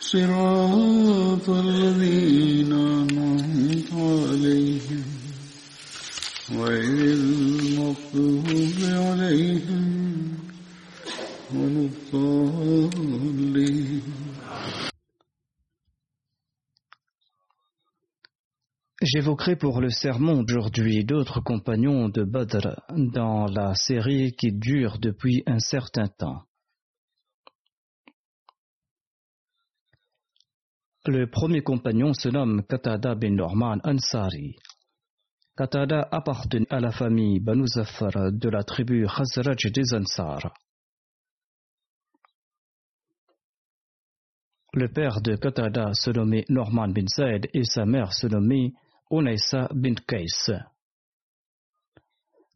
صراط الذين أنعمت عليهم غير المغضوب عليهم ولا الضالين J'évoquerai pour le sermon d'aujourd'hui d'autres compagnons de Badr dans la série qui dure depuis un certain temps. Le premier compagnon se nomme Qatada bin Norman Ansari. Qatada appartenait à la famille Banu Zafar de la tribu Khazraj des Ansar. Le père de Qatada se nommait Norman bin Zaid et sa mère se nommait Unaisa bin Qais.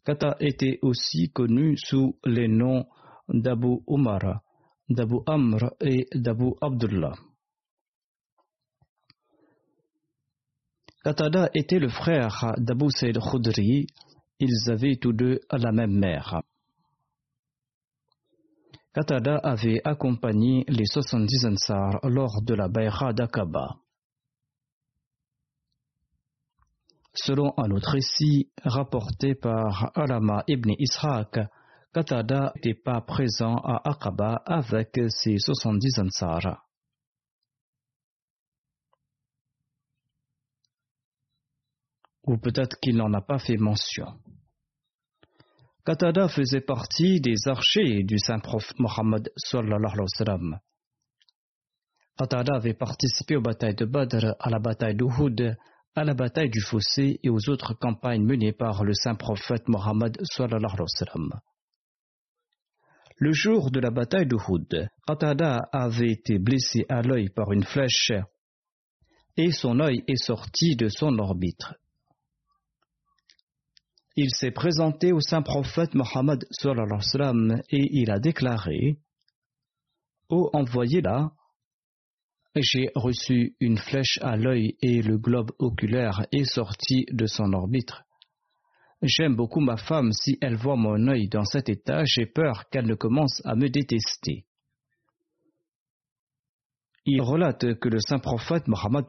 Kata était aussi connu sous les noms d'Abu Umar, d'Abu Amr et d'Abu Abdullah. Qatada était le frère d'Abu Saïd Khudri. Ils avaient tous deux la même mère. Qatada avait accompagné les 70 Ansar lors de la Bayra d'Aqaba. Selon un autre récit rapporté par Alama ibn Ishaq, Qatada n'était pas présent à Aqaba avec ses 70 Ansar. Ou peut-être qu'il n'en a pas fait mention. Qatada faisait partie des archers du saint prophète Mohammed sallallahu. Qatada avait participé aux batailles de Badr, à la bataille d'Uhud, à la bataille du Fossé et aux autres campagnes menées par le saint prophète Mohammed. Le jour de la bataille d'Uhud, Qatada avait été blessé à l'œil par une flèche et son œil est sorti de son orbite. Il s'est présenté au saint prophète Mohammed et il a déclaré Ô envoyé là, j'ai reçu une flèche à l'œil et le globe oculaire est sorti de son orbite. J'aime beaucoup ma femme, si elle voit mon œil dans cet état, j'ai peur qu'elle ne commence à me détester. Il relate que le saint prophète Mohammed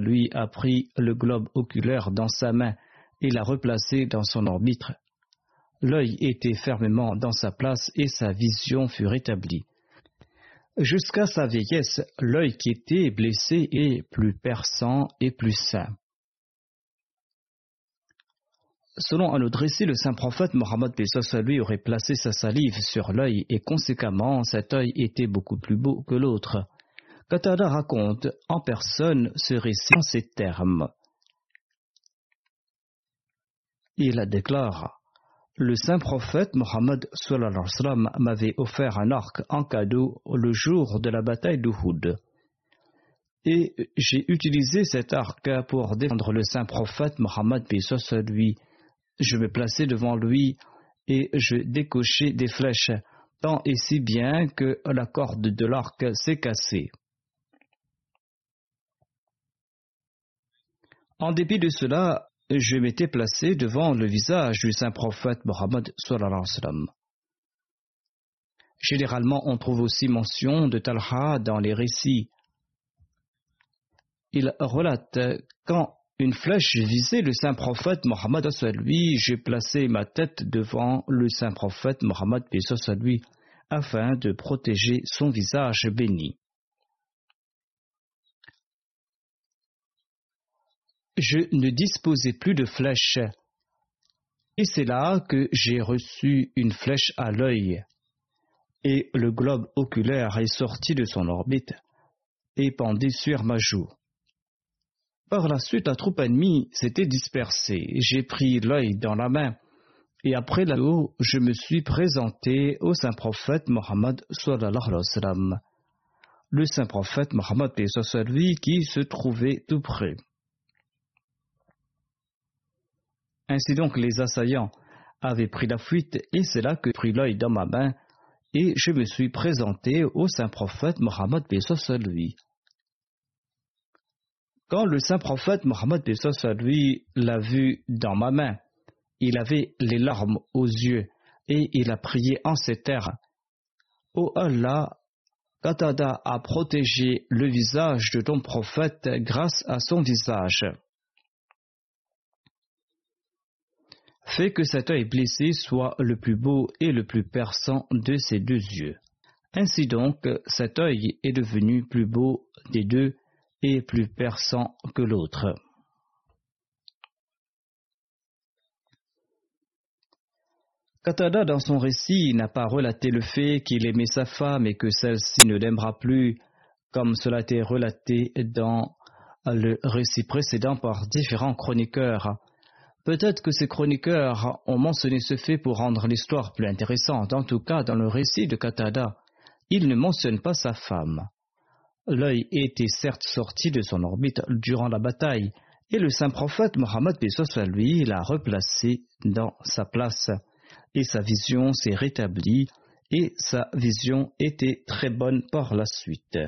lui a pris le globe oculaire dans sa main et l'a replacé dans son orbite. L'œil était fermement dans sa place et sa vision fut rétablie. Jusqu'à sa vieillesse, l'œil qui était blessé est plus perçant et plus sain. Selon un autre récit, le saint prophète Mohammed lui aurait placé sa salive sur l'œil et conséquemment cet œil était beaucoup plus beau que l'autre. Qatada raconte en personne ce récit en ces termes. Il déclare Le saint prophète Mohammed m'avait offert un arc en cadeau le jour de la bataille d'Uhud. Et j'ai utilisé cet arc pour défendre le saint prophète Mohammed lui. Je me plaçais devant lui et je décochais des flèches, tant et si bien que la corde de l'arc s'est cassée. En dépit de cela, je m'étais placé devant le visage du saint prophète Mohammed Généralement, on trouve aussi mention de Talha dans les récits. Il relate quand une flèche visait le saint prophète Mohammed j'ai placé ma tête devant le saint prophète Mohammed lui afin de protéger son visage béni. Je ne disposais plus de flèche, et c'est là que j'ai reçu une flèche à l'œil, et le globe oculaire est sorti de son orbite et pendé sur ma joue. Par la suite, la troupe ennemie s'était dispersée. J'ai pris l'œil dans la main et après la je me suis présenté au saint prophète Mohammed le saint prophète Mohammed qui se trouvait tout près. Ainsi donc, les assaillants avaient pris la fuite et c'est là que pris l'œil dans ma main et je me suis présenté au saint prophète Mohammed lui. Quand le saint prophète Mohammed lui l'a vu dans ma main, il avait les larmes aux yeux et il a prié en ces terres. Ô Allah, Qatada a protégé le visage de ton prophète grâce à son visage. Fais que cet œil blessé soit le plus beau et le plus perçant de ses deux yeux. Ainsi donc, cet œil est devenu plus beau des deux et plus perçant que l'autre. Katada, dans son récit, n'a pas relaté le fait qu'il aimait sa femme et que celle-ci ne l'aimera plus, comme cela a relaté dans le récit précédent par différents chroniqueurs. Peut-être que ces chroniqueurs ont mentionné ce fait pour rendre l'histoire plus intéressante. En tout cas, dans le récit de Katada, il ne mentionne pas sa femme. L'œil était certes sorti de son orbite durant la bataille, et le saint prophète Mohammed lui l'a replacé dans sa place, et sa vision s'est rétablie, et sa vision était très bonne par la suite.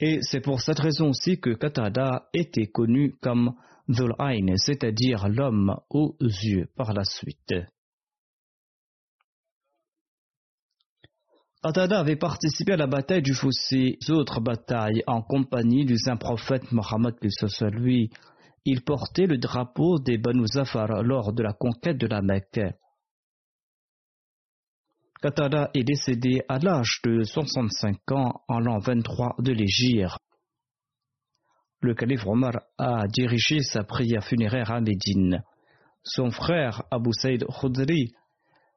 Et c'est pour cette raison aussi que Qatada était connu comme Dhul c'est-à-dire l'homme aux yeux par la suite. Qatada avait participé à la bataille du fossé, autres batailles en compagnie du saint prophète Mohammed lui. Il portait le drapeau des Banu Zafar lors de la conquête de la Mecque. Qatada est décédé à l'âge de 65 ans en l'an 23 de l'Égypte. Le calife Omar a dirigé sa prière funéraire à Médine. Son frère Abu Saïd Khudri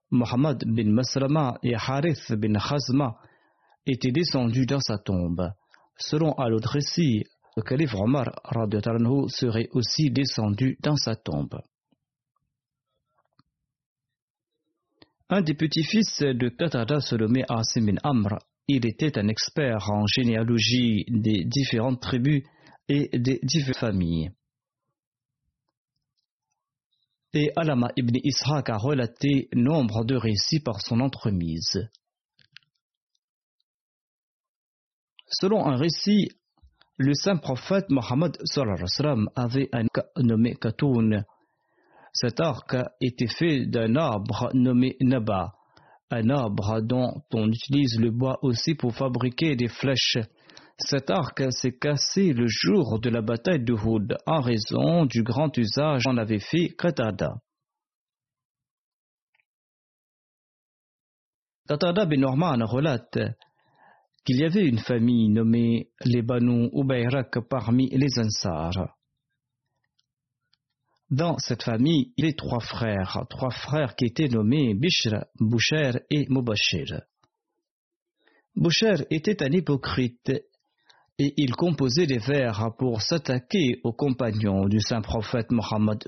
Mohammed bin Maslama et Harith bin Khazma étaient descendus dans sa tombe. Selon al récit, le calife Omar serait aussi descendu dans sa tombe. Un des petits-fils de Qatada se nommait Asim bin Amr. Il était un expert en généalogie des différentes tribus et des différentes familles. Et Alama ibn Ishaq a relaté nombre de récits par son entremise. Selon un récit, le saint prophète Mohammed avait un nommé Katoun. Cet arc était fait d'un arbre nommé Naba, un arbre dont on utilise le bois aussi pour fabriquer des flèches cet arc s'est cassé le jour de la bataille de Houd en raison du grand usage qu'en avait fait Qatada. Qatada bin Norman relate qu'il y avait une famille nommée les Banu Ubayrak parmi les Ansar. Dans cette famille, il y avait trois frères, trois frères qui étaient nommés Bishr, Boucher et Mubashir. Boucher était un hypocrite et il composait des vers pour s'attaquer aux compagnons du saint prophète Mohammed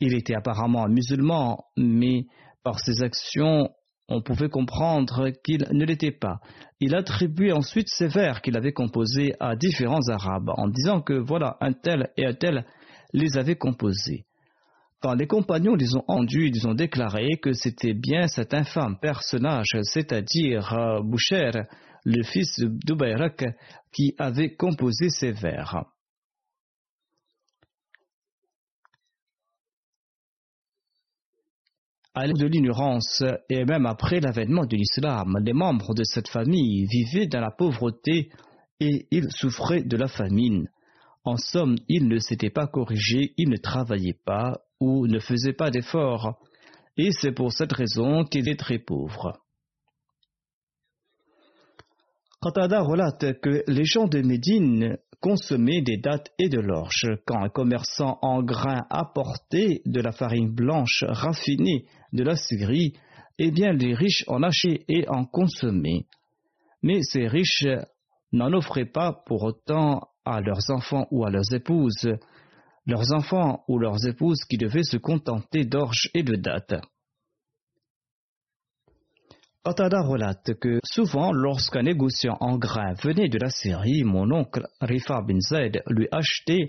Il était apparemment musulman, mais par ses actions, on pouvait comprendre qu'il ne l'était pas. Il attribuait ensuite ces vers qu'il avait composés à différents Arabes en disant que voilà, un tel et un tel les avaient composés. Quand les compagnons les ont endus, ils ont déclaré que c'était bien cet infâme personnage, c'est-à-dire euh, Boucher, le fils d'Ubayrak, qui avait composé ces vers. À de l'ignorance et même après l'avènement de l'islam, les membres de cette famille vivaient dans la pauvreté et ils souffraient de la famine. En somme, ils ne s'étaient pas corrigés, ils ne travaillaient pas ou ne faisaient pas d'efforts, et c'est pour cette raison qu'ils étaient très pauvres. Qatada relate que les gens de Médine consommaient des dattes et de l'orge. Quand un commerçant en grains apportait de la farine blanche raffinée de la Syrie, eh bien les riches en achetaient et en consommaient. Mais ces riches n'en offraient pas pour autant à leurs enfants ou à leurs épouses, leurs enfants ou leurs épouses qui devaient se contenter d'orge et de dattes. Qatada relate que souvent, lorsqu'un négociant en grains venait de la Syrie, mon oncle Rifa bin Zaid lui achetait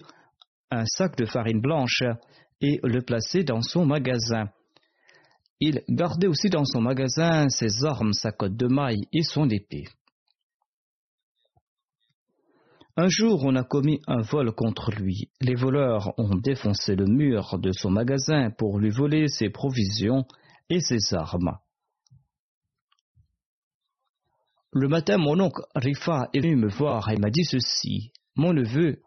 un sac de farine blanche et le plaçait dans son magasin. Il gardait aussi dans son magasin ses armes, sa cotte de maille et son épée. Un jour, on a commis un vol contre lui. Les voleurs ont défoncé le mur de son magasin pour lui voler ses provisions et ses armes. Le matin, mon oncle Rifa est venu me voir et m'a dit ceci. Mon neveu,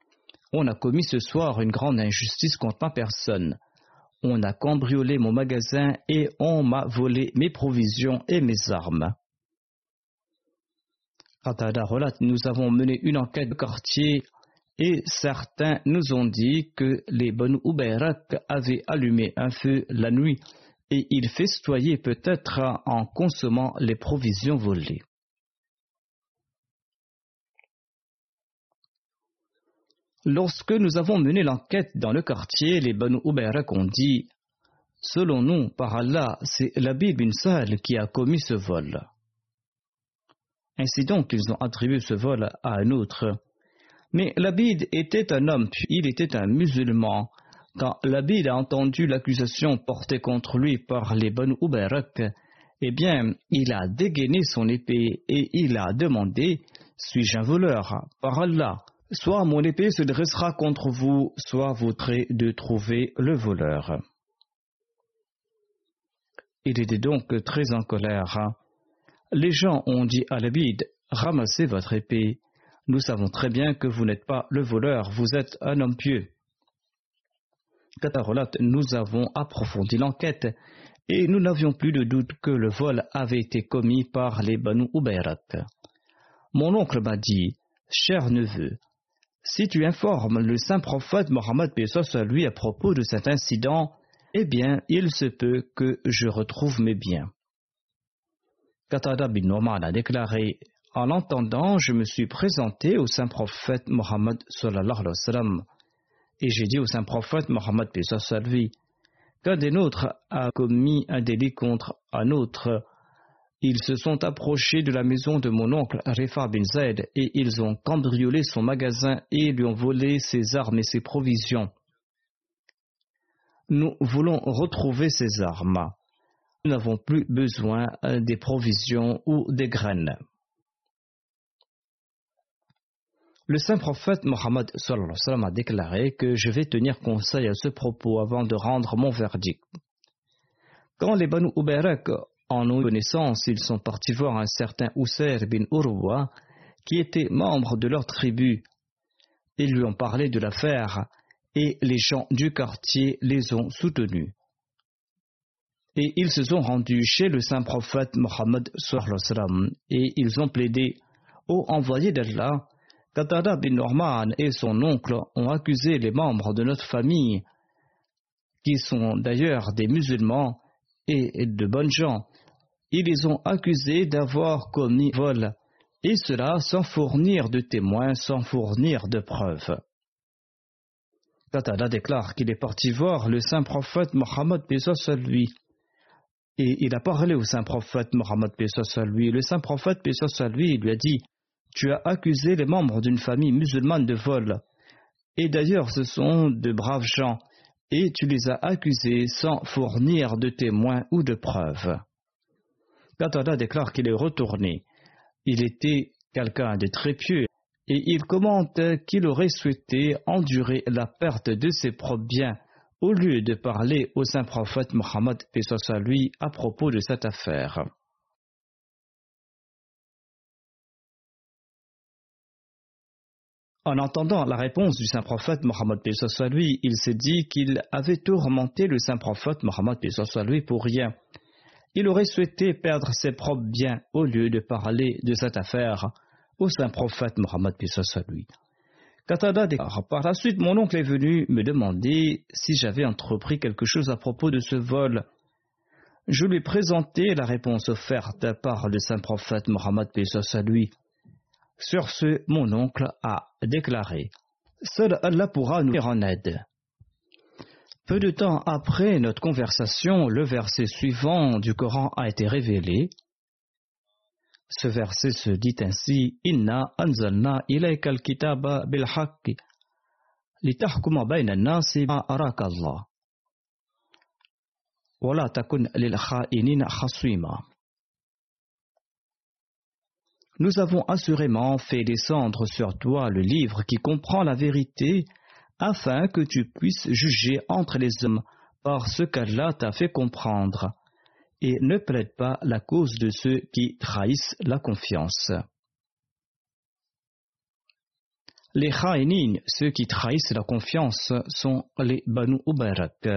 on a commis ce soir une grande injustice contre ma personne. On a cambriolé mon magasin et on m'a volé mes provisions et mes armes. Qatada relate, nous avons mené une enquête de quartier et certains nous ont dit que les Banu Ubayrak avaient allumé un feu la nuit et ils festoyaient peut-être en consommant les provisions volées. Lorsque nous avons mené l'enquête dans le quartier, les Banu Ubayrak ont dit Selon nous, par Allah, c'est l'Abid bin qui a commis ce vol. Ainsi donc, ils ont attribué ce vol à un autre. Mais l'Abid était un homme, puis il était un musulman. Quand l'Abid a entendu l'accusation portée contre lui par les Banu Ubayrak, eh bien, il a dégainé son épée et il a demandé Suis-je un voleur? Par Allah, Soit mon épée se dressera contre vous, soit vous traitez de trouver le voleur. Il était donc très en colère. Les gens ont dit à l'abid Ramassez votre épée. Nous savons très bien que vous n'êtes pas le voleur, vous êtes un homme pieux. Katarolat, nous avons approfondi l'enquête et nous n'avions plus de doute que le vol avait été commis par les Banu Ubayrat. Mon oncle m'a dit Cher neveu, si tu informes le saint prophète Mohammed à à propos de cet incident, eh bien, il se peut que je retrouve mes biens. Qatada bin Noman a déclaré En l'entendant, je me suis présenté au saint prophète Mohammed et j'ai dit au saint prophète Mohammed lui qu'un des nôtres a commis un délit contre un autre ils se sont approchés de la maison de mon oncle Rifa bin Zaid et ils ont cambriolé son magasin et lui ont volé ses armes et ses provisions. Nous voulons retrouver ces armes. Nous n'avons plus besoin des provisions ou des graines. Le saint prophète Mohammed a déclaré que je vais tenir conseil à ce propos avant de rendre mon verdict. Quand les Banu Ubayrak en nos connaissances, ils sont partis voir un certain Ousser bin Urwa, qui était membre de leur tribu. Ils lui ont parlé de l'affaire, et les gens du quartier les ont soutenus. Et ils se sont rendus chez le saint prophète Mohammed et ils ont plaidé Ô envoyé d'Allah, Qatada bin Norman et son oncle ont accusé les membres de notre famille, qui sont d'ailleurs des musulmans et de bonnes gens, ils les ont accusés d'avoir commis vol, et cela sans fournir de témoins, sans fournir de preuves. Qatada déclare qu'il est parti voir le saint prophète Mohammed à lui. Et il a parlé au saint prophète Mohammed à lui. Le saint prophète à lui lui a dit Tu as accusé les membres d'une famille musulmane de vol. Et d'ailleurs, ce sont de braves gens. Et tu les as accusés sans fournir de témoins ou de preuves. Qatada déclare qu'il est retourné. Il était quelqu'un de très pieux, et il commente qu'il aurait souhaité endurer la perte de ses propres biens au lieu de parler au saint prophète Mohammed à lui à propos de cette affaire. En entendant la réponse du saint prophète Mohammed lui, il s'est dit qu'il avait tourmenté le saint prophète Mohammed lui pour rien. Il aurait souhaité perdre ses propres biens au lieu de parler de cette affaire au saint prophète Mohammed à lui. Katada déclare Par la suite, mon oncle est venu me demander si j'avais entrepris quelque chose à propos de ce vol. Je lui ai présenté la réponse offerte par le saint prophète Mohammed lui. Sur ce, mon oncle a déclaré Seul Allah pourra nous venir en aide. Peu de temps après notre conversation, le verset suivant du Coran a été révélé. Ce verset se dit ainsi Inna anzalna ilayka al-kitaba bil bayna an-nasi ma takun lil Nous avons assurément fait descendre sur toi le livre qui comprend la vérité afin que tu puisses juger entre les hommes par ce qu'Allah t'a fait comprendre et ne plaide pas la cause de ceux qui trahissent la confiance. Les Khaïnin, ceux qui trahissent la confiance, sont les Banu Ubarak.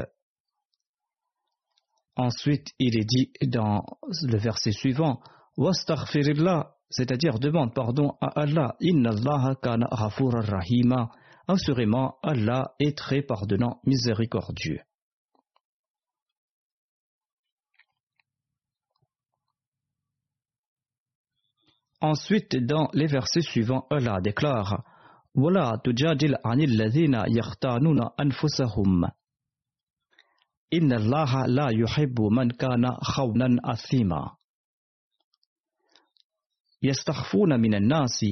Ensuite, il est dit dans le verset suivant Wastaghfirillah, c'est-à-dire demande pardon à Allah. Inna Allah kana rahima. Assurément, Allah est très pardonnant, miséricordieux. Ensuite, dans les versets suivants, Allah déclare ولا تجادل عن الذين يختانون أنفسهم إن الله لا يحب من كان خونا أثيما يستخفون من الناس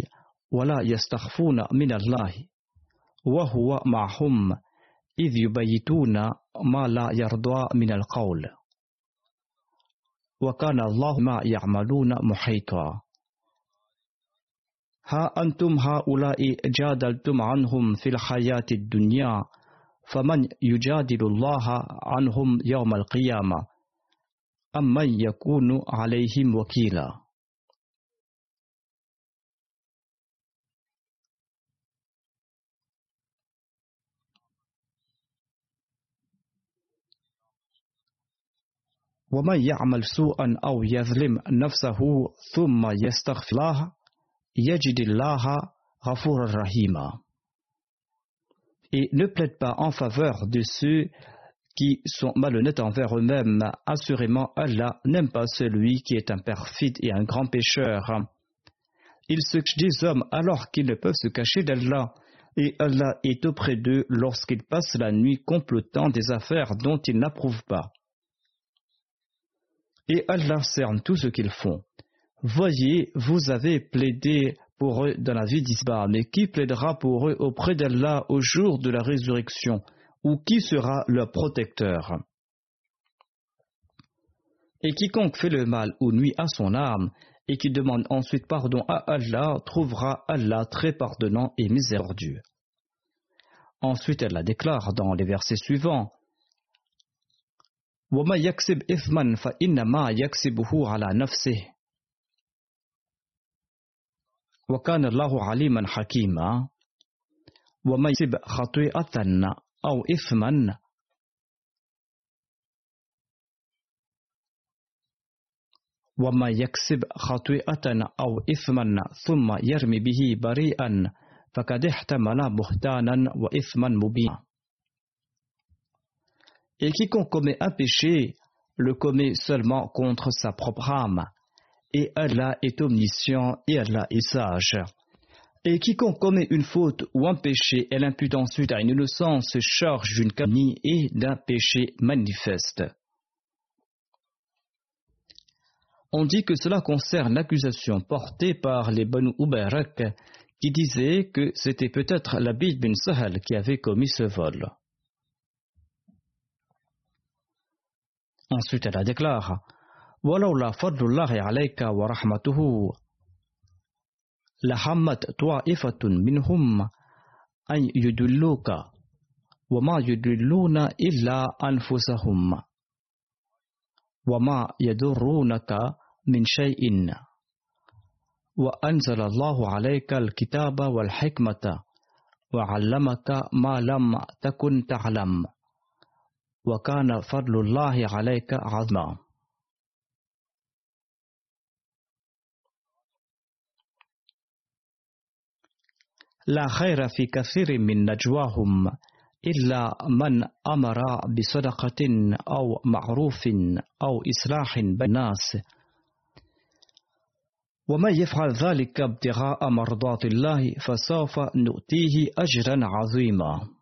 ولا يستخفون من الله وهو معهم إذ يبيتون ما لا يرضى من القول. وكان الله ما يعملون محيطا. ها أنتم هؤلاء جادلتم عنهم في الحياة الدنيا فمن يجادل الله عنهم يوم القيامة؟ أم من يكون عليهم وكيلا؟ ومن يعمل سوءا أو يظلم نفسه ثم يستغفر الله rahima. Et ne plaide pas en faveur de ceux qui sont malhonnêtes envers eux-mêmes. Assurément, Allah n'aime pas celui qui est un perfide et un grand pécheur. Ils se cachent des hommes alors qu'ils ne peuvent se cacher d'Allah, et Allah est auprès d'eux lorsqu'ils passent la nuit complotant des affaires dont ils n'approuvent pas. Et Allah cerne tout ce qu'ils font. Voyez, vous avez plaidé pour eux dans la vie d'Isba, mais qui plaidera pour eux auprès d'Allah au jour de la résurrection, ou qui sera leur protecteur? Et quiconque fait le mal ou nuit à son âme, et qui demande ensuite pardon à Allah, trouvera Allah très pardonnant et miséricordieux. Ensuite, la déclare dans les versets suivants. وكان الله عليما حكيما. ومن يكسب خطيئة أو إثما. وما يكسب خطيئة أو إثما ثم يرمي به بريئا. فقد احتمل بهتانا وإثما مبينا. Et quiconque commet un péché le commet seulement contre sa propre âme. et Allah est omniscient et Allah est sage. Et quiconque commet une faute ou un péché et l'impute ensuite à une innocence se charge d'une calomnie et d'un péché manifeste. On dit que cela concerne l'accusation portée par les Banu Ubarak qui disaient que c'était peut-être l'Abid bin Sahal qui avait commis ce vol. Ensuite, elle a déclaré Walaula fadlullahi alayka wa rahmatuhu. La hammat ta'ifatun minhum an yudulluka wa ma yudulluna illa anfusahum wa ma yadurrunaka min shay'in. وأنزل الله عليك الكتاب والحكمة وعلمك ما لم تكن تعلم وكان فضل الله عليك عظما لا خير في كثير من نجواهم إلا من أمر بصدقة أو معروف أو إصلاح بين الناس. ومن يفعل ذلك ابتغاء مرضات الله فسوف نؤتيه أجرا عظيما.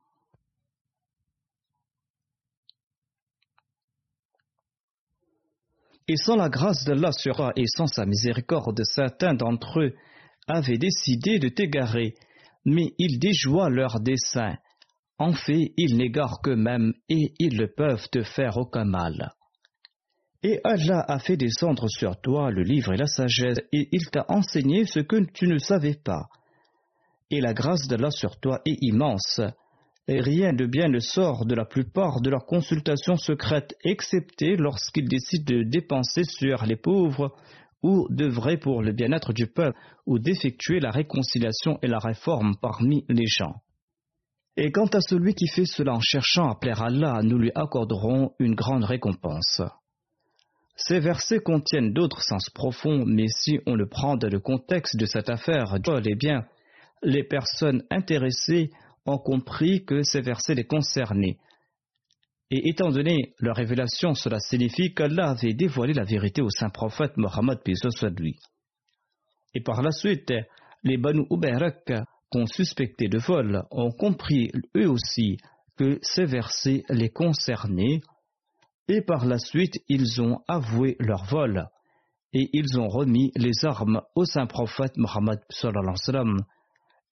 Et sans la grâce d'Allah sur toi et sans sa miséricorde, certains d'entre eux avaient décidé de t'égarer, mais ils déjouent leurs desseins. En fait, ils n'égarent qu'eux-mêmes et ils ne peuvent te faire aucun mal. Et Allah a fait descendre sur toi le livre et la sagesse, et il t'a enseigné ce que tu ne savais pas. Et la grâce d'Allah sur toi est immense, rien de bien ne sort de la plupart de leurs consultations secrètes, excepté lorsqu'ils décident de dépenser sur les pauvres, ou d'œuvrer pour le bien-être du peuple, ou d'effectuer la réconciliation et la réforme parmi les gens. Et quant à celui qui fait cela en cherchant à plaire à Allah, nous lui accorderons une grande récompense. Ces versets contiennent d'autres sens profonds, mais si on le prend dans le contexte de cette affaire, eh bien, les personnes intéressées ont compris que ces versets les concernaient. Et étant donné leur révélation, cela signifie qu'Allah avait dévoilé la vérité au saint prophète Mohammed. Et par la suite, les Banu Ubayrak qu'on suspectait de vol ont compris eux aussi que ces versets les concernaient et par la suite ils ont avoué leur vol et ils ont remis les armes au saint prophète Mohammed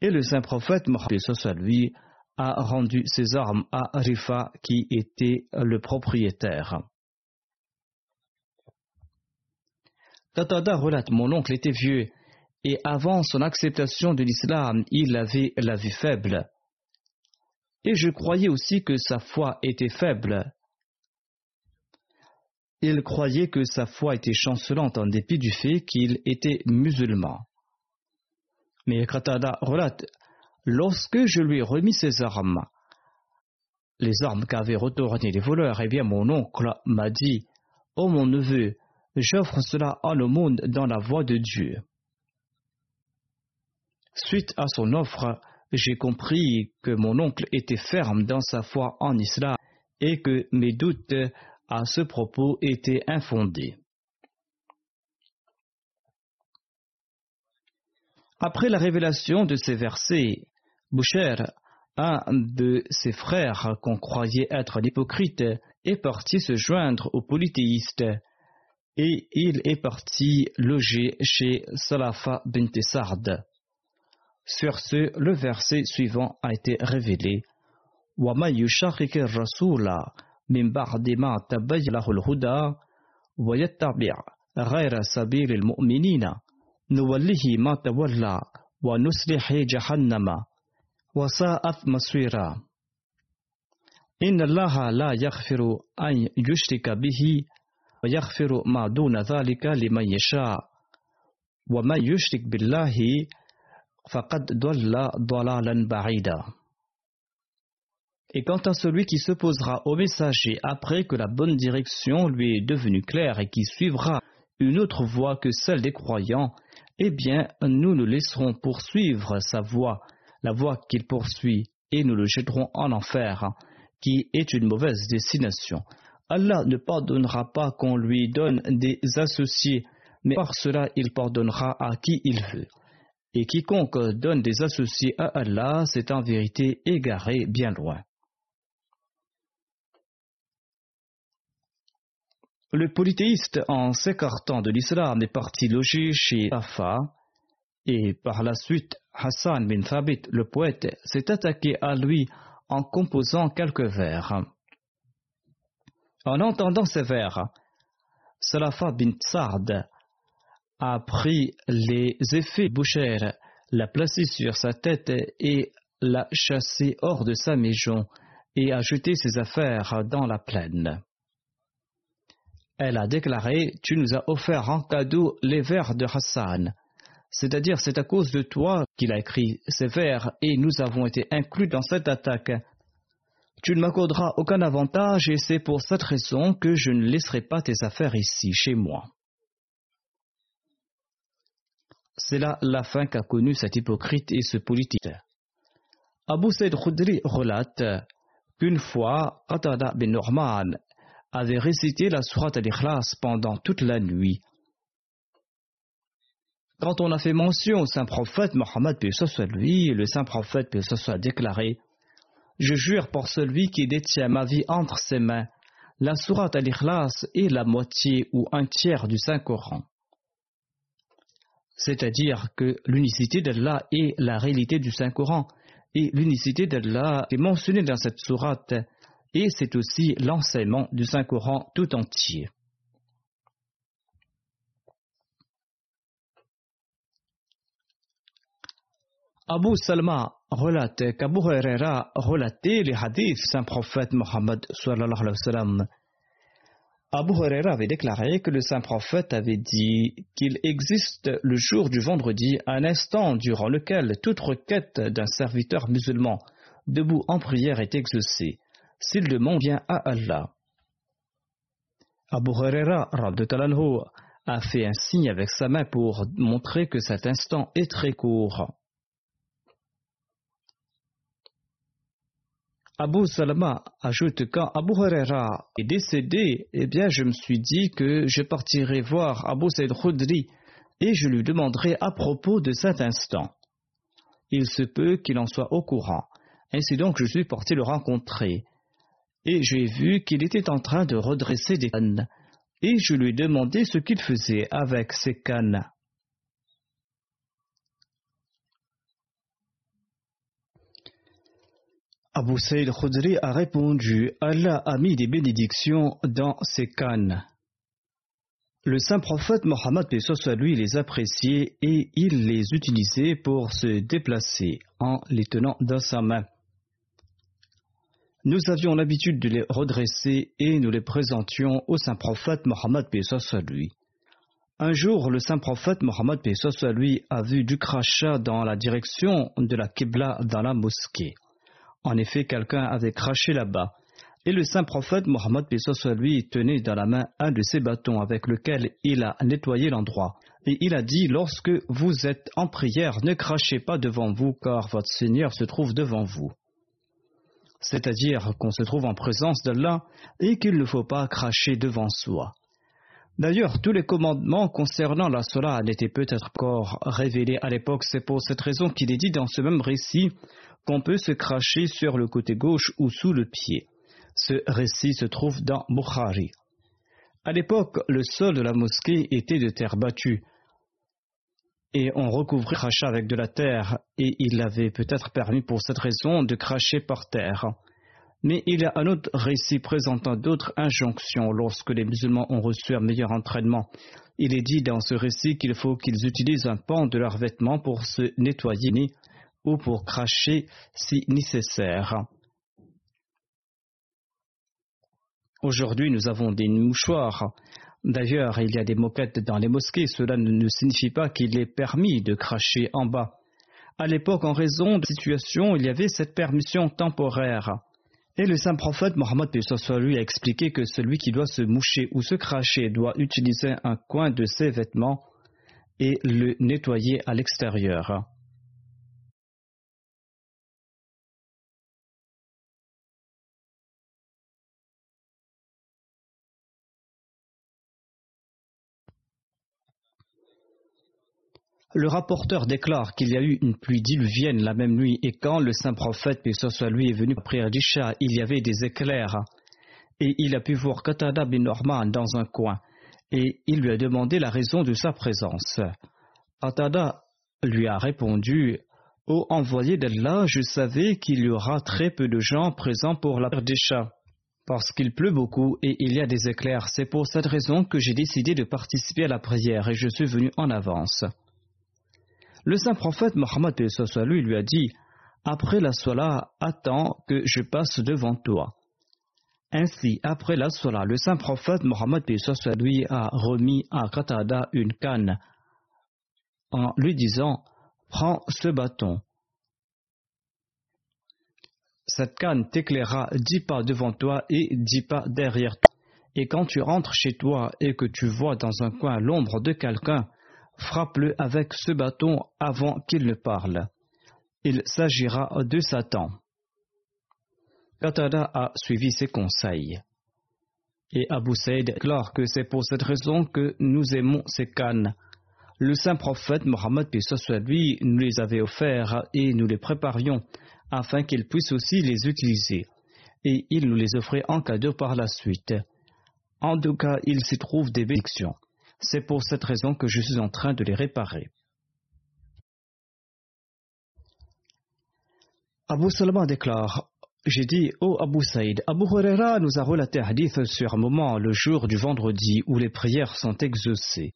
et le saint prophète Mohammed lui a rendu ses armes à Rifa qui était le propriétaire. Tatada relate Mon oncle était vieux et avant son acceptation de l'islam, il avait la vue faible. Et je croyais aussi que sa foi était faible il croyait que sa foi était chancelante en dépit du fait qu'il était musulman. Mais Qatada relate Lorsque je lui ai remis ses armes, les armes qu'avaient retournées les voleurs, eh bien mon oncle m'a dit Oh mon neveu, j'offre cela à monde dans la voie de Dieu. Suite à son offre, j'ai compris que mon oncle était ferme dans sa foi en islam et que mes doutes à ce propos était infondé. Après la révélation de ces versets, Boucher, un de ses frères qu'on croyait être l'hypocrite, est parti se joindre aux polythéistes et il est parti loger chez Salafa bint Sard. Sur ce, le verset suivant a été révélé. من بعد ما تبين له الهدى ويتبع غير سبيل المؤمنين نوله ما تولى ونسلح جهنم وساءت مصيرا إن الله لا يغفر أن يشرك به ويغفر ما دون ذلك لمن يشاء ومن يشرك بالله فقد ضل ضلالا بعيدا Et quant à celui qui s'opposera au messager après que la bonne direction lui est devenue claire et qui suivra une autre voie que celle des croyants, eh bien, nous le laisserons poursuivre sa voie, la voie qu'il poursuit, et nous le jetterons en enfer, qui est une mauvaise destination. Allah ne pardonnera pas qu'on lui donne des associés, mais par cela il pardonnera à qui il veut. Et quiconque donne des associés à Allah, c'est en vérité égaré bien loin. Le polythéiste, en s'écartant de l'islam, est parti loger chez Afa, et par la suite, Hassan bin Thabit, le poète, s'est attaqué à lui en composant quelques vers. En entendant ces vers, Salafa bin Sard a pris les effets Boucher l'a placé sur sa tête et l'a chassé hors de sa maison et a jeté ses affaires dans la plaine. Elle a déclaré Tu nous as offert en cadeau les vers de Hassan. C'est-à-dire, c'est à cause de toi qu'il a écrit ces vers et nous avons été inclus dans cette attaque. Tu ne m'accorderas aucun avantage et c'est pour cette raison que je ne laisserai pas tes affaires ici, chez moi. C'est là la fin qu'a connue cet hypocrite et ce politique. Abu Said Khudri relate qu'une fois, Qatada bin Norman avait récité la sourate al-Ikhlas pendant toute la nuit. Quand on a fait mention au saint prophète Mohammed, ce soit lui, le saint prophète, ce soit déclaré Je jure pour celui qui détient ma vie entre ses mains, la sourate al-Ikhlas est la moitié ou un tiers du Saint-Coran. C'est-à-dire que l'unicité d'Allah est la réalité du Saint-Coran, et l'unicité d'Allah est mentionnée dans cette sourate et c'est aussi l'enseignement du Saint-Coran tout entier. Abu Salma relate qu'Abu Huraira relatait les hadiths du Saint-Prophète Mohammed Abu Huraira avait déclaré que le Saint-Prophète avait dit qu'il existe le jour du vendredi un instant durant lequel toute requête d'un serviteur musulman debout en prière est exaucée s'il demande bien à Allah. Abu Huraira a fait un signe avec sa main pour montrer que cet instant est très court. Abu Salama ajoute quand Abu Huraira est décédé, eh bien je me suis dit que je partirai voir Abu Said Khudri et je lui demanderai à propos de cet instant. Il se peut qu'il en soit au courant. Ainsi donc je suis porté le rencontrer et j'ai vu qu'il était en train de redresser des cannes, et je lui ai demandé ce qu'il faisait avec ces cannes. Abu Saïd Khudri a répondu Allah a mis des bénédictions dans ses cannes. Le saint prophète Mohammed les appréciait et il les utilisait pour se déplacer en les tenant dans sa main. Nous avions l'habitude de les redresser et nous les présentions au saint prophète Mohammed soit lui. Un jour, le saint prophète Mohammed soit lui a vu du crachat dans la direction de la Qibla dans la mosquée. En effet, quelqu'un avait craché là-bas. Et le saint prophète Mohammed lui tenait dans la main un de ses bâtons avec lequel il a nettoyé l'endroit. Et il a dit, lorsque vous êtes en prière, ne crachez pas devant vous, car votre Seigneur se trouve devant vous c'est-à-dire qu'on se trouve en présence d'Allah et qu'il ne faut pas cracher devant soi. D'ailleurs, tous les commandements concernant la Salah n'étaient peut-être encore révélés à l'époque. C'est pour cette raison qu'il est dit dans ce même récit qu'on peut se cracher sur le côté gauche ou sous le pied. Ce récit se trouve dans Bukhari. À l'époque, le sol de la mosquée était de terre battue et on recouvrait crachat avec de la terre, et il avait peut-être permis pour cette raison de cracher par terre. Mais il y a un autre récit présentant d'autres injonctions lorsque les musulmans ont reçu un meilleur entraînement. Il est dit dans ce récit qu'il faut qu'ils utilisent un pan de leurs vêtements pour se nettoyer ou pour cracher si nécessaire. Aujourd'hui, nous avons des mouchoirs D'ailleurs, il y a des moquettes dans les mosquées, cela ne signifie pas qu'il est permis de cracher en bas. À l'époque, en raison de la situation, il y avait cette permission temporaire. Et le saint prophète Mohammed lui a expliqué que celui qui doit se moucher ou se cracher doit utiliser un coin de ses vêtements et le nettoyer à l'extérieur. Le rapporteur déclare qu'il y a eu une pluie diluvienne la même nuit et quand le saint prophète, puis soit lui, est venu prier d'Isha, il y avait des éclairs. Et il a pu voir Qatada bin Norman dans un coin et il lui a demandé la raison de sa présence. Qatada lui a répondu Ô envoyé d'Allah, je savais qu'il y aura très peu de gens présents pour la prière d'Isha parce qu'il pleut beaucoup et il y a des éclairs. C'est pour cette raison que j'ai décidé de participer à la prière et je suis venu en avance. Le saint prophète Mohammed lui lui a dit Après la sola, attends que je passe devant toi. Ainsi, après la sola, le saint prophète Mohammed lui a remis à Qatada une canne en lui disant Prends ce bâton. Cette canne t'éclairera dix pas devant toi et dix pas derrière toi. Et quand tu rentres chez toi et que tu vois dans un coin l'ombre de quelqu'un, frappe-le avec ce bâton avant qu'il ne parle. Il s'agira de Satan. Qatada a suivi ses conseils. Et Abu Saïd déclare que c'est pour cette raison que nous aimons ces cannes. Le saint prophète Mohammed lui nous les avait offerts et nous les préparions afin qu'il puisse aussi les utiliser. Et il nous les offrait en cadeau par la suite. En tout cas, il s'y trouve des bénédictions. C'est pour cette raison que je suis en train de les réparer. Abu Salama déclare J'ai dit, ô Abu Saïd, Abu Huraira nous a relaté un hadith sur un moment, le jour du vendredi, où les prières sont exaucées.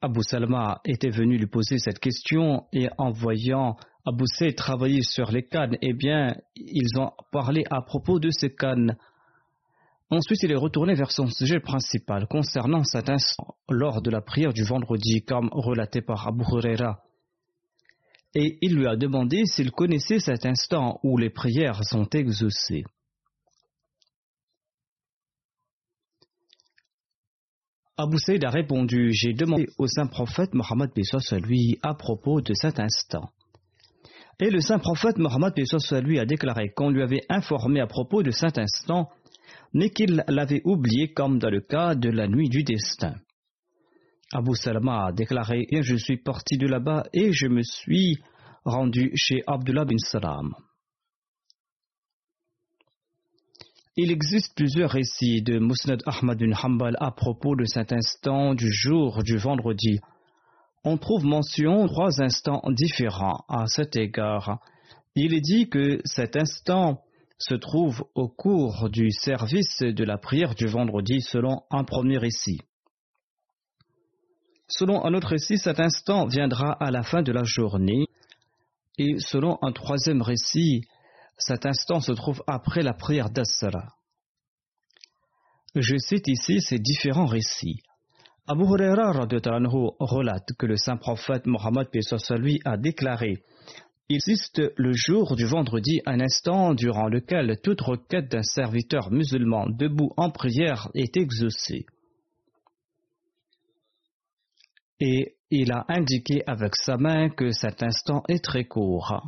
Abu Salama était venu lui poser cette question et en voyant Abu Saïd travailler sur les cannes, eh bien, ils ont parlé à propos de ces cannes. Ensuite, il est retourné vers son sujet principal concernant cet instant lors de la prière du vendredi, comme relaté par Abu Huraira. Et il lui a demandé s'il connaissait cet instant où les prières sont exaucées. Abu Saïd a répondu J'ai demandé au saint prophète Mohammed à à propos de cet instant. Et le saint prophète Mohammed lui a déclaré qu'on lui avait informé à propos de cet instant mais qu'il l'avait oublié comme dans le cas de la nuit du destin. Abu Salama a déclaré Je suis parti de là-bas et je me suis rendu chez Abdullah bin Salam. Il existe plusieurs récits de Musnad Ahmad bin Hanbal à propos de cet instant du jour du vendredi. On trouve mention trois instants différents à cet égard. Il est dit que cet instant se trouve au cours du service de la prière du vendredi selon un premier récit. Selon un autre récit, cet instant viendra à la fin de la journée et selon un troisième récit, cet instant se trouve après la prière d'Assara. Je cite ici ces différents récits. Abu Huraira relate que le saint prophète Mohammed lui a déclaré il existe le jour du vendredi un instant durant lequel toute requête d'un serviteur musulman debout en prière est exaucée. Et il a indiqué avec sa main que cet instant est très court.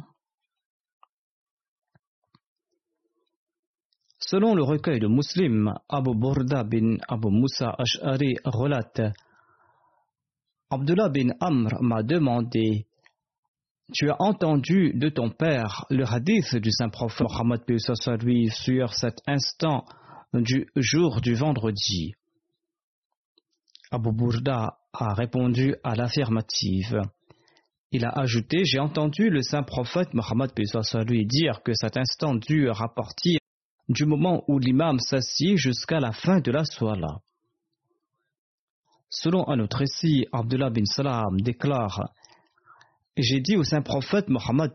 Selon le recueil de Muslim, Abu Burda bin Abu Musa Ash'ari relate Abdullah bin Amr m'a demandé tu as entendu de ton père le hadith du saint prophète Mohammed lui sur cet instant du jour du vendredi. Abu Burda a répondu à l'affirmative. Il a ajouté J'ai entendu le saint prophète Mohammed lui dire que cet instant dure à partir du moment où l'imam s'assied jusqu'à la fin de la soirée. Selon un autre récit, Abdullah bin Salam déclare j'ai dit au saint prophète Mohammed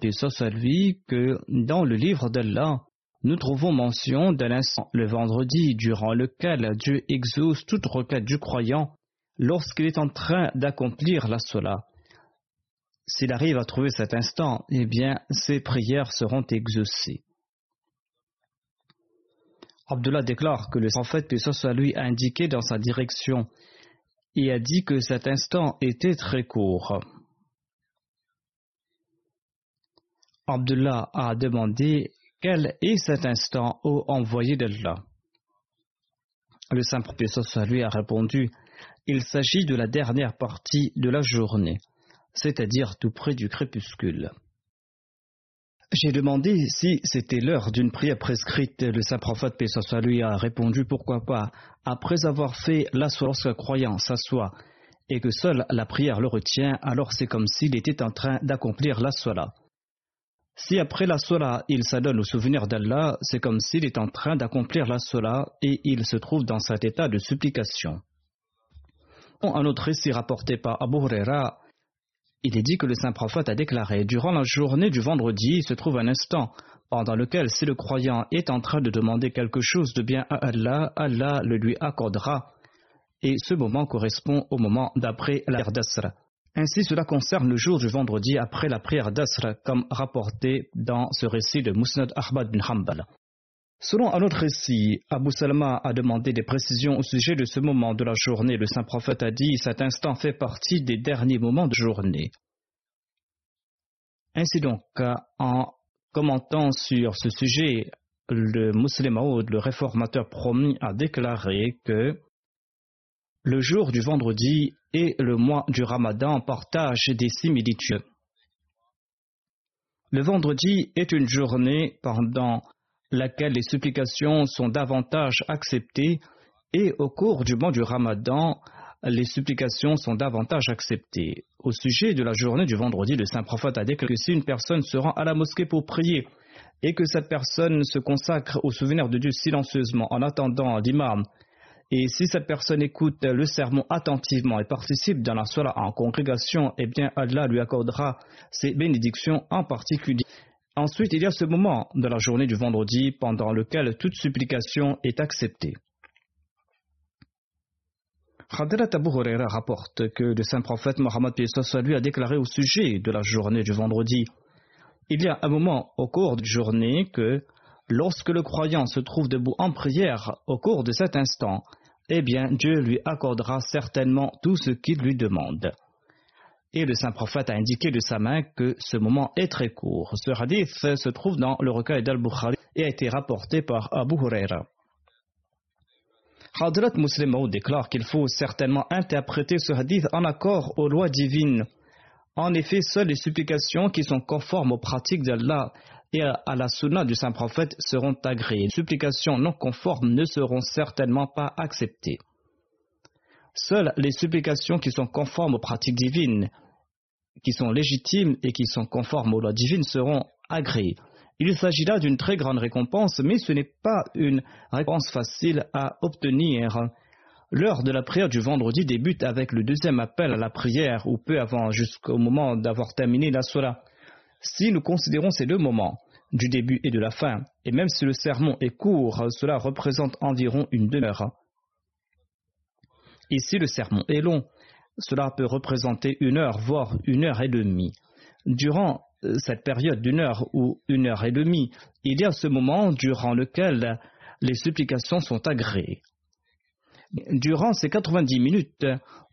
lui que dans le livre d'Allah, nous trouvons mention d'un instant le vendredi durant lequel Dieu exauce toute requête du croyant lorsqu'il est en train d'accomplir la sola. S'il arrive à trouver cet instant, eh bien, ses prières seront exaucées. Abdullah déclare que le prophète lui a indiqué dans sa direction et a dit que cet instant était très court. Abdullah a demandé quel est cet instant au envoyé d'Allah. Le saint professeur lui a répondu Il s'agit de la dernière partie de la journée, c'est-à-dire tout près du crépuscule. J'ai demandé si c'était l'heure d'une prière prescrite. Le saint prophète Pessoa lui a répondu pourquoi pas, après avoir fait la lorsque croyant s'assoit et que seule la prière le retient, alors c'est comme s'il était en train d'accomplir la sola. Si après la sola, il s'adonne au souvenir d'Allah, c'est comme s'il est en train d'accomplir la sola et il se trouve dans cet état de supplication. Un autre récit rapporté par Abu Huraira, il est dit que le saint prophète a déclaré Durant la journée du vendredi se trouve un instant pendant lequel, si le croyant est en train de demander quelque chose de bien à Allah, Allah le lui accordera. Et ce moment correspond au moment d'après la prière d'Asr. Ainsi, cela concerne le jour du vendredi après la prière d'Asr, comme rapporté dans ce récit de Musnad Ahmad bin Hanbal. Selon un autre récit, Abu Salma a demandé des précisions au sujet de ce moment de la journée. Le saint prophète a dit Cet instant fait partie des derniers moments de journée. Ainsi donc, en commentant sur ce sujet, le musulman le réformateur promis, a déclaré que le jour du vendredi et le mois du ramadan partagent des similitudes. Le vendredi est une journée pendant laquelle les supplications sont davantage acceptées et au cours du mois du Ramadan, les supplications sont davantage acceptées. Au sujet de la journée du vendredi, le saint prophète a déclaré que si une personne se rend à la mosquée pour prier et que cette personne se consacre au souvenir de Dieu silencieusement en attendant l'imam, et si cette personne écoute le sermon attentivement et participe dans la soirée en congrégation, eh bien Allah lui accordera ses bénédictions en particulier. Ensuite, il y a ce moment de la journée du vendredi pendant lequel toute supplication est acceptée. Khadrat Abu Huraira rapporte que le saint prophète Mohammed lui a déclaré au sujet de la journée du vendredi Il y a un moment au cours de la journée que, lorsque le croyant se trouve debout en prière au cours de cet instant, eh bien Dieu lui accordera certainement tout ce qu'il lui demande et le saint prophète a indiqué de sa main que ce moment est très court. Ce hadith se trouve dans le recueil d'Al-Bukhari et a été rapporté par Abu Huraira. Hadrat Muslim déclare qu'il faut certainement interpréter ce hadith en accord aux lois divines. En effet, seules les supplications qui sont conformes aux pratiques d'Allah et à la sunna du saint prophète seront agréées. Les supplications non conformes ne seront certainement pas acceptées. Seules les supplications qui sont conformes aux pratiques divines qui sont légitimes et qui sont conformes aux lois divines seront agréés. Il s'agit là d'une très grande récompense, mais ce n'est pas une réponse facile à obtenir. L'heure de la prière du vendredi débute avec le deuxième appel à la prière, ou peu avant, jusqu'au moment d'avoir terminé la sola. Si nous considérons ces deux moments, du début et de la fin, et même si le sermon est court, cela représente environ une demi-heure. Ici, le sermon est long, cela peut représenter une heure, voire une heure et demie. Durant euh, cette période d'une heure ou une heure et demie, il y a ce moment durant lequel les supplications sont agréées. Durant ces 90 minutes,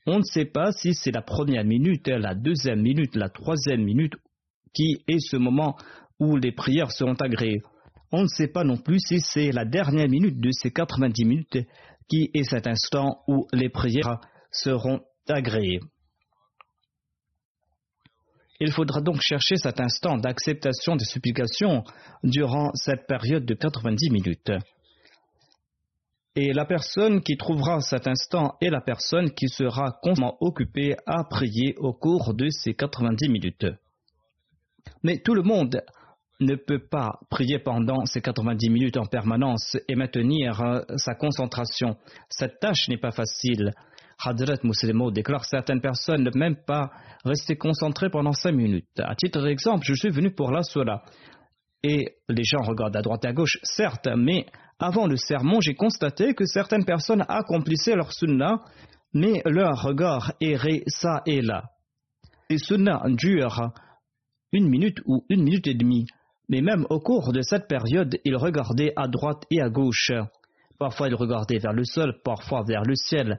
on ne sait pas si c'est la première minute, la deuxième minute, la troisième minute qui est ce moment où les prières seront agréées. On ne sait pas non plus si c'est la dernière minute de ces 90 minutes qui est cet instant où les prières seront agréé. Il faudra donc chercher cet instant d'acceptation des supplications durant cette période de 90 minutes. Et la personne qui trouvera cet instant est la personne qui sera constamment occupée à prier au cours de ces 90 minutes. Mais tout le monde ne peut pas prier pendant ces 90 minutes en permanence et maintenir euh, sa concentration. Cette tâche n'est pas facile. Hadrat Muslimo déclare certaines personnes ne peuvent même pas rester concentrées pendant cinq minutes. À titre d'exemple, je suis venu pour la sola. Et les gens regardent à droite et à gauche, certes, mais avant le sermon, j'ai constaté que certaines personnes accomplissaient leur sunnah, mais leur regard errait ça et là. Les sunnahs durent une minute ou une minute et demie, mais même au cours de cette période, ils regardaient à droite et à gauche. Parfois ils regardaient vers le sol, parfois vers le ciel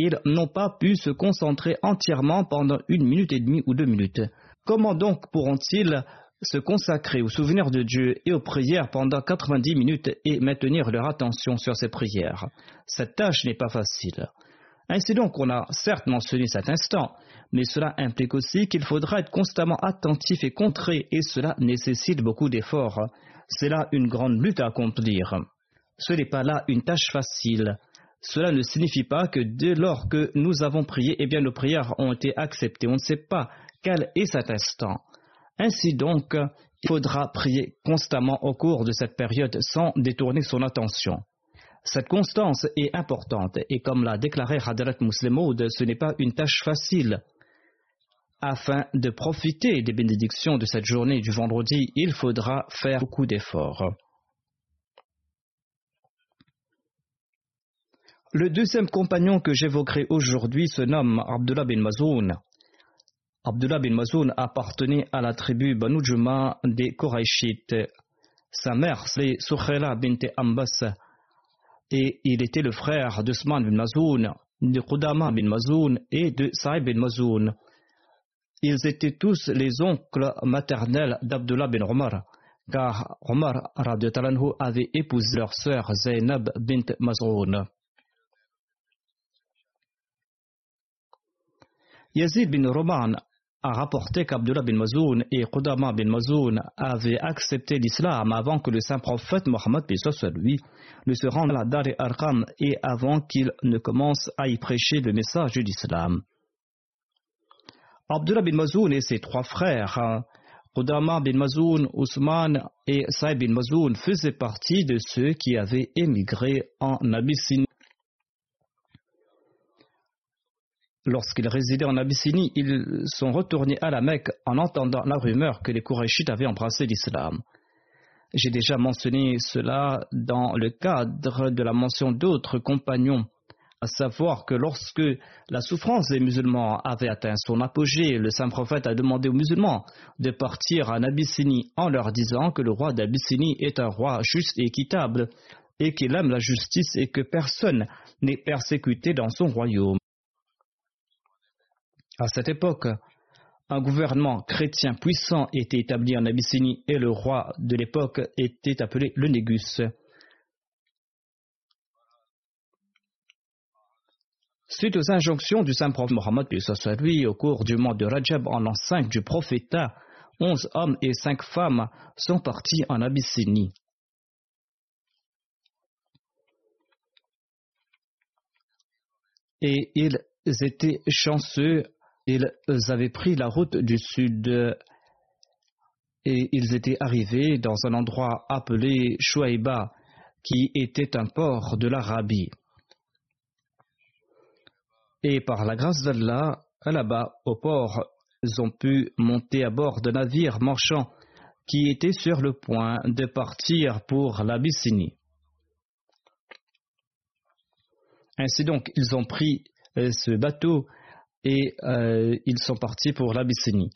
ils n'ont pas pu se concentrer entièrement pendant une minute et demie ou deux minutes. Comment donc pourront-ils se consacrer au souvenir de Dieu et aux prières pendant 90 minutes et maintenir leur attention sur ces prières? Cette tâche n'est pas facile. Ainsi donc, on a certes mentionné cet instant, mais cela implique aussi qu'il faudra être constamment attentif et contré, et cela nécessite beaucoup d'efforts. C'est là une grande lutte à accomplir. Ce n'est pas là une tâche facile. Cela ne signifie pas que dès lors que nous avons prié, eh bien nos prières ont été acceptées. On ne sait pas quel est cet instant. Ainsi donc, il faudra prier constamment au cours de cette période sans détourner son attention. Cette constance est importante et comme l'a déclaré Hadrat Muslimaud, ce n'est pas une tâche facile. Afin de profiter des bénédictions de cette journée du vendredi, il faudra faire beaucoup d'efforts. Le deuxième compagnon que j'évoquerai aujourd'hui se nomme Abdullah bin Mazoun. Abdullah bin Mazoun appartenait à la tribu Banu Juma des Koraïchites. Sa mère, c'est Soukhela bint Ambas, et il était le frère d'Usman bin Mazoun, de Qudama bin Mazoun et de Saïd bin Mazoun. Ils étaient tous les oncles maternels d'Abdullah bin Omar, car Omar avait épousé leur sœur Zainab bint Mazoun. Yazid bin Roman a rapporté qu'Abdullah bin Mazoun et Qudama bin Mazoun avaient accepté l'islam avant que le saint prophète Mohammed lui ne se rende à Dar Arqam et avant qu'il ne commence à y prêcher le message de l'islam. Abdullah bin Mazoun et ses trois frères, Qudama bin Mazoun, Ousmane et Saïd bin Mazoun, faisaient partie de ceux qui avaient émigré en Abyssinie Lorsqu'ils résidaient en Abyssinie, ils sont retournés à la Mecque en entendant la rumeur que les Kourachites avaient embrassé l'islam. J'ai déjà mentionné cela dans le cadre de la mention d'autres compagnons, à savoir que lorsque la souffrance des musulmans avait atteint son apogée, le saint prophète a demandé aux musulmans de partir en Abyssinie en leur disant que le roi d'Abyssinie est un roi juste et équitable et qu'il aime la justice et que personne n'est persécuté dans son royaume. À cette époque, un gouvernement chrétien puissant était établi en Abyssinie et le roi de l'époque était appelé le Négus. Suite aux injonctions du saint prophète Mohammed au cours du mois de Rajab en l'an 5 du prophétat, onze hommes et cinq femmes sont partis en Abyssinie. Et ils étaient chanceux ils avaient pris la route du sud et ils étaient arrivés dans un endroit appelé Chouaïba, qui était un port de l'Arabie. Et par la grâce d'Allah, là-bas, au port, ils ont pu monter à bord de navires marchands qui étaient sur le point de partir pour l'Abyssinie. Ainsi donc, ils ont pris euh, ce bateau et euh, ils sont partis pour l'Abyssinie.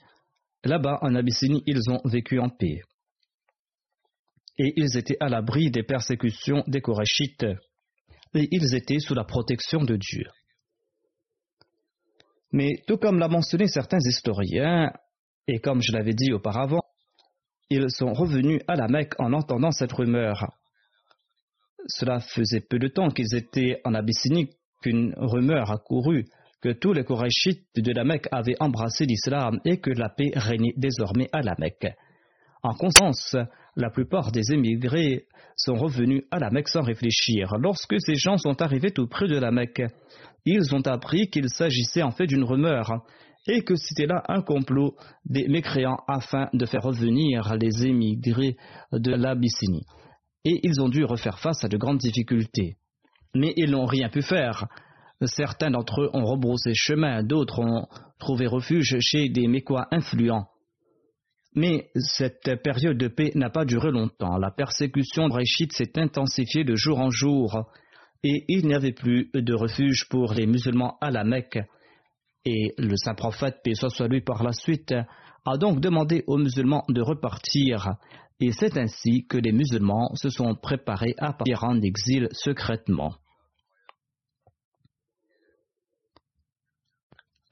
Là-bas, en Abyssinie, ils ont vécu en paix. Et ils étaient à l'abri des persécutions des Korachites. Et ils étaient sous la protection de Dieu. Mais tout comme l'a mentionné certains historiens, et comme je l'avais dit auparavant, ils sont revenus à la Mecque en entendant cette rumeur. Cela faisait peu de temps qu'ils étaient en Abyssinie qu'une rumeur a couru que tous les Korachites de la Mecque avaient embrassé l'islam et que la paix régnait désormais à la Mecque. En conséquence, la plupart des émigrés sont revenus à la Mecque sans réfléchir. Lorsque ces gens sont arrivés tout près de la Mecque, ils ont appris qu'il s'agissait en fait d'une rumeur et que c'était là un complot des mécréants afin de faire revenir les émigrés de l'Abyssinie. Et ils ont dû refaire face à de grandes difficultés. Mais ils n'ont rien pu faire Certains d'entre eux ont rebroussé chemin, d'autres ont trouvé refuge chez des Mécois influents. Mais cette période de paix n'a pas duré longtemps. La persécution de Réchit s'est intensifiée de jour en jour et il n'y avait plus de refuge pour les musulmans à la Mecque. Et le saint prophète, paix soit lui par la suite, a donc demandé aux musulmans de repartir. Et c'est ainsi que les musulmans se sont préparés à partir en exil secrètement.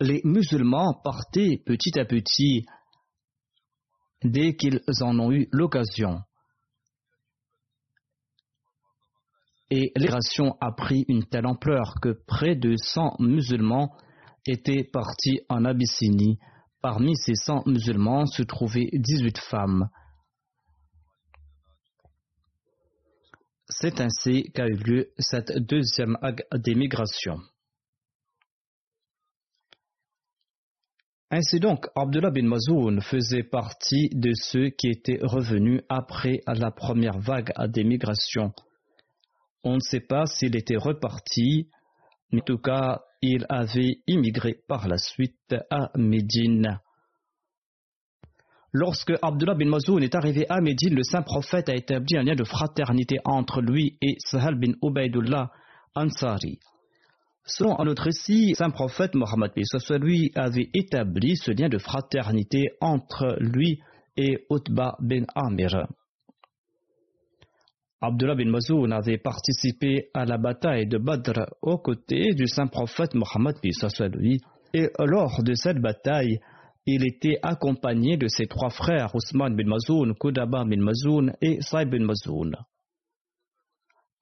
Les musulmans partaient petit à petit dès qu'ils en ont eu l'occasion. Et l'ération a pris une telle ampleur que près de 100 musulmans étaient partis en Abyssinie. Parmi ces 100 musulmans se trouvaient 18 femmes. C'est ainsi qu'a eu lieu cette deuxième vague d'émigration. Ainsi donc, Abdullah bin Mazoun faisait partie de ceux qui étaient revenus après la première vague d'émigration. On ne sait pas s'il était reparti, mais en tout cas, il avait immigré par la suite à Médine. Lorsque Abdullah bin Mazoun est arrivé à Médine, le saint prophète a établi un lien de fraternité entre lui et Sahal bin Ubaidullah Ansari. Selon un autre récit, saint prophète Mohammed lui avait établi ce lien de fraternité entre lui et Utba bin Amir. Abdullah bin Mazoun avait participé à la bataille de Badr aux côtés du saint prophète Mohammed lui, et lors de cette bataille, il était accompagné de ses trois frères Ousmane bin Mazoun, Kudaba bin Mazoun et Saïd bin Mazoun.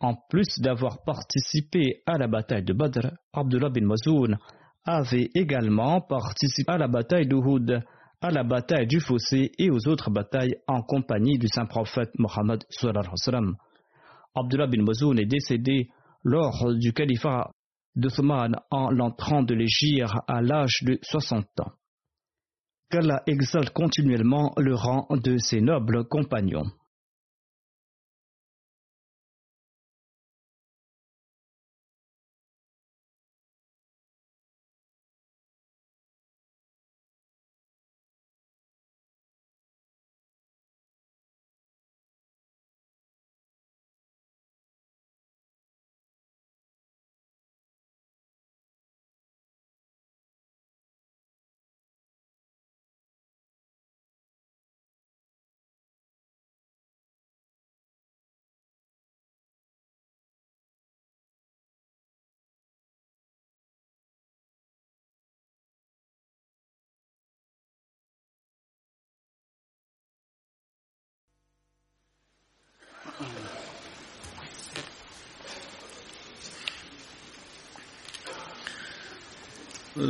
En plus d'avoir participé à la bataille de Badr, Abdullah bin Mazoun avait également participé à la bataille d'Uhud, à la bataille du Fossé et aux autres batailles en compagnie du saint prophète Mohammed. Abdullah bin Mazoun est décédé lors du califat d'Othman en l'entrant de l'Égypte à l'âge de 60 ans. Qu'Allah exalte continuellement le rang de ses nobles compagnons.